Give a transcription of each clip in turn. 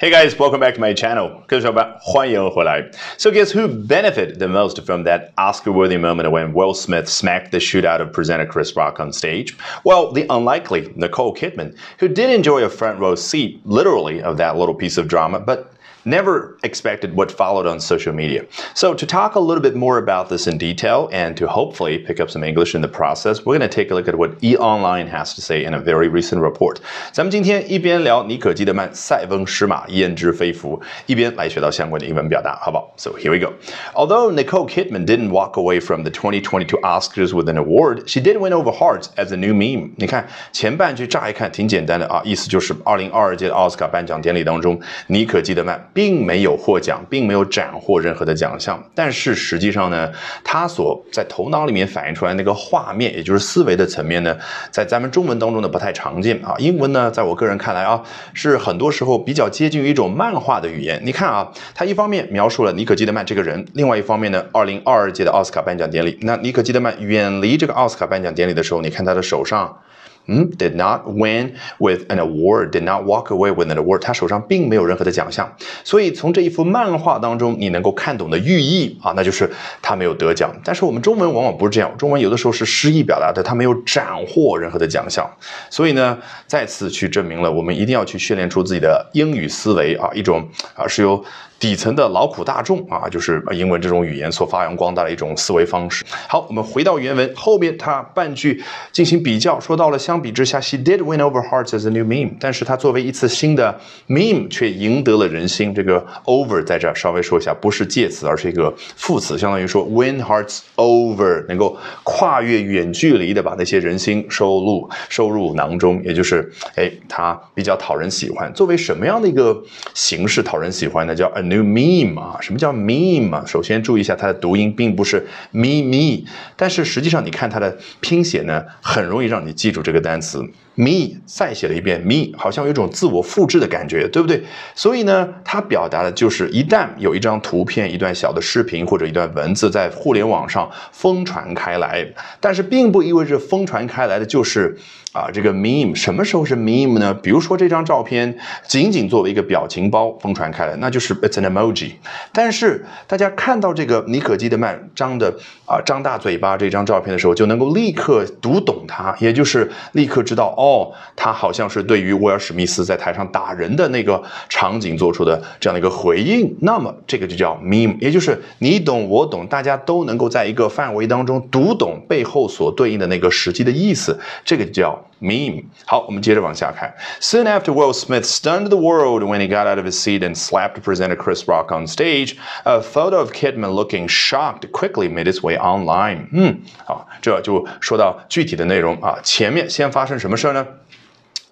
Hey guys, welcome back to my channel. 各位小伙伴，欢迎回来。So guess who benefited the most from that Oscar-worthy moment when Will Smith smacked the shit out of presenter Chris Rock on stage? Well, the unlikely Nicole Kidman, who did enjoy a front row seat, literally, of that little piece of drama, but never expected what followed on social media. So, to talk a little bit more about this in detail and to hopefully pick up some English in the process, we're going to take a look at what E Online has to say in a very recent report. 咱们今天一边聊尼可基德曼塞翁失马焉知非福，一边来学到相关的英文表达，好不好？So here we go. Although Nicole Kidman didn't walk away from the 2022 Oscars with an award, she did win over hearts as a new meme. 你看前半句乍一看挺简单的啊，意思就是2022届奥斯卡颁奖典礼当中，尼可基德曼 并没有获奖，并没有斩获任何的奖项，但是实际上呢，他所在头脑里面反映出来那个画面，也就是思维的层面呢，在咱们中文当中呢不太常见啊。英文呢，在我个人看来啊，是很多时候比较接近于一种漫画的语言。你看啊，他一方面描述了尼可基德曼这个人，另外一方面呢，二零二二届的奥斯卡颁奖典礼，那尼可基德曼远离这个奥斯卡颁奖典礼的时候，你看他的手上。嗯，did not win with an award，did not walk away with an award。他手上并没有任何的奖项，所以从这一幅漫画当中，你能够看懂的寓意啊，那就是他没有得奖。但是我们中文往往不是这样，中文有的时候是诗意表达的，他没有斩获任何的奖项。所以呢，再次去证明了我们一定要去训练出自己的英语思维啊，一种啊是由底层的劳苦大众啊，就是英文这种语言所发扬光大的一种思维方式。好，我们回到原文后边，他半句进行比较，说到了相比之下，she did win over hearts as a new meme，但是它作为一次新的 meme 却赢得了人心。这个 over 在这儿稍微说一下，不是介词，而是一个副词，相当于说 win hearts over，能够跨越远距离的把那些人心收入收入囊中，也就是哎，它比较讨人喜欢。作为什么样的一个形式讨人喜欢呢？叫 a new meme 啊？什么叫 meme 啊？首先注意一下它的读音，并不是 me me，但是实际上你看它的拼写呢，很容易让你记住这个单词。Me 再写了一遍 me，好像有一种自我复制的感觉，对不对？所以呢，它表达的就是一旦有一张图片、一段小的视频或者一段文字在互联网上疯传开来，但是并不意味着疯传开来的就是啊这个 meme。什么时候是 meme 呢？比如说这张照片仅仅作为一个表情包疯传开来，那就是 it's an emoji。但是大家看到这个尼可基德曼张的啊张大嘴巴这张照片的时候，就能够立刻读懂它，也就是立刻知道。哦，他好像是对于威尔史密斯在台上打人的那个场景做出的这样的一个回应，那么这个就叫 meme，也就是你懂我懂，大家都能够在一个范围当中读懂背后所对应的那个实际的意思，这个就叫 meme。好，我们接着往下看。Soon after Will Smith stunned the world when he got out of his seat and slapped presenter Chris Rock on stage, a photo of Kidman looking shocked quickly made its way online. 嗯，好，这就说到具体的内容啊。前面先发生什么事儿？呢？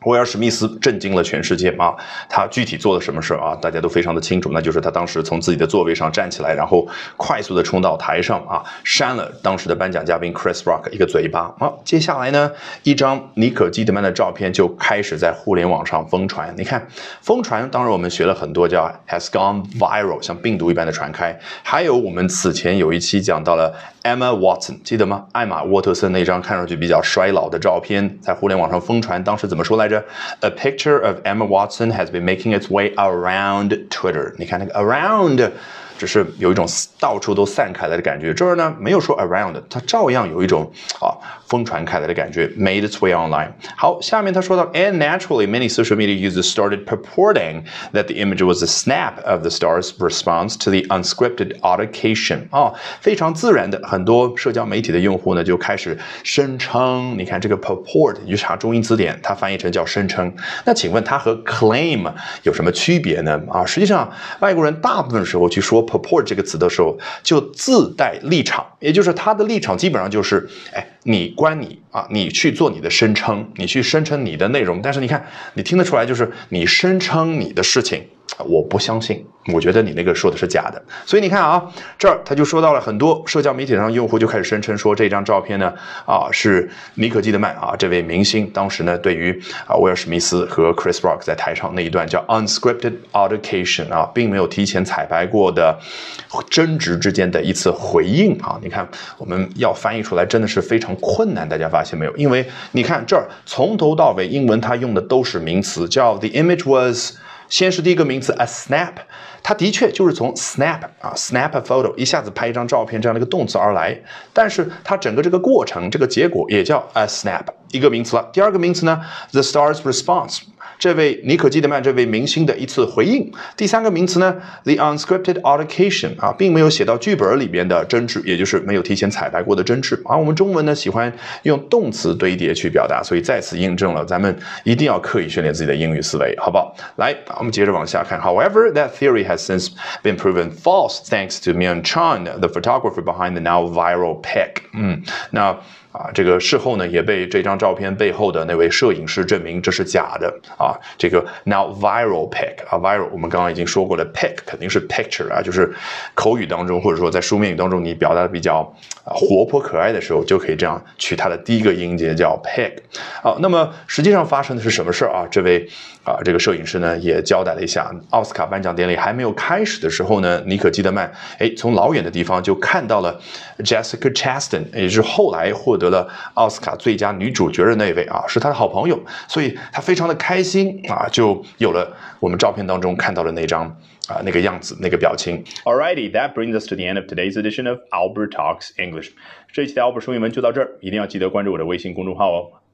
威尔史密斯震惊了全世界啊！他具体做了什么事啊？大家都非常的清楚，那就是他当时从自己的座位上站起来，然后快速的冲到台上啊，扇了当时的颁奖嘉宾 Chris Rock 一个嘴巴。好，接下来呢，一张尼可基德曼的照片就开始在互联网上疯传。你看，疯传，当然我们学了很多叫 has gone viral，像病毒一般的传开。还有我们此前有一期讲到了 Emma Watson，记得吗？艾玛沃特森那张看上去比较衰老的照片在互联网上疯传，当时怎么说来 ？A picture of Emma Watson has been making its way around Twitter。你看那个 around。 只是有一种到处都散开来的感觉。这儿呢没有说 around，它照样有一种啊疯传开来的感觉，made its way online。好，下面他说到，and naturally many social media users started purporting that the image was a snap of the star's response to the unscripted altercation。啊，非常自然的，很多社交媒体的用户呢就开始声称，你看这个 purport，你去查中英词典，它翻译成叫声称。那请问它和 claim 有什么区别呢？啊，实际上外国人大部分时候去说。Purport 这个词的时候，就自带立场，也就是他的立场基本上就是，哎，你关你啊，你去做你的声称，你去声称你的内容，但是你看，你听得出来，就是你声称你的事情。我不相信，我觉得你那个说的是假的。所以你看啊，这儿他就说到了很多社交媒体上用户就开始声称说这张照片呢啊是尼可基德曼啊这位明星当时呢对于啊威尔史密斯和 Chris Rock 在台上那一段叫 unscripted altercation 啊，并没有提前彩排过的争执之间的一次回应啊。你看我们要翻译出来真的是非常困难，大家发现没有？因为你看这儿从头到尾英文它用的都是名词，叫 the image was。先是第一个名词 a snap，它的确就是从 snap 啊 snap a photo 一下子拍一张照片这样的一个动词而来，但是它整个这个过程这个结果也叫 a snap，一个名词了。第二个名词呢，the star's response。这位尼可基德曼这位明星的一次回应。第三个名词呢，the unscripted altercation 啊，并没有写到剧本里边的争执，也就是没有提前彩排过的争执。而我们中文呢，喜欢用动词堆叠去表达，所以再次印证了咱们一定要刻意训练自己的英语思维，好不好？来，我们接着往下看。However, that theory has since been proven false thanks to Myung Chan, the photographer behind the now viral pic。嗯，那。啊，这个事后呢也被这张照片背后的那位摄影师证明这是假的啊。这个 now viral pic 啊，viral 我们刚刚已经说过了，pic 肯定是 picture 啊，就是口语当中或者说在书面语当中你表达的比较活泼可爱的时候，就可以这样取它的第一个音节叫 pic。好，那么实际上发生的是什么事儿啊？这位啊这个摄影师呢也交代了一下，奥斯卡颁奖典礼还没有开始的时候呢，尼可基德曼哎从老远的地方就看到了 Jessica Chastain，也就是后来获。得了奥斯卡最佳女主角的那位啊，是他的好朋友，所以他非常的开心啊，就有了我们照片当中看到的那张啊那个样子那个表情。Alrighty, that brings us to the end of today's edition of Albert Talks English。这一期的 Albert 说英文就到这儿，一定要记得关注我的微信公众号哦。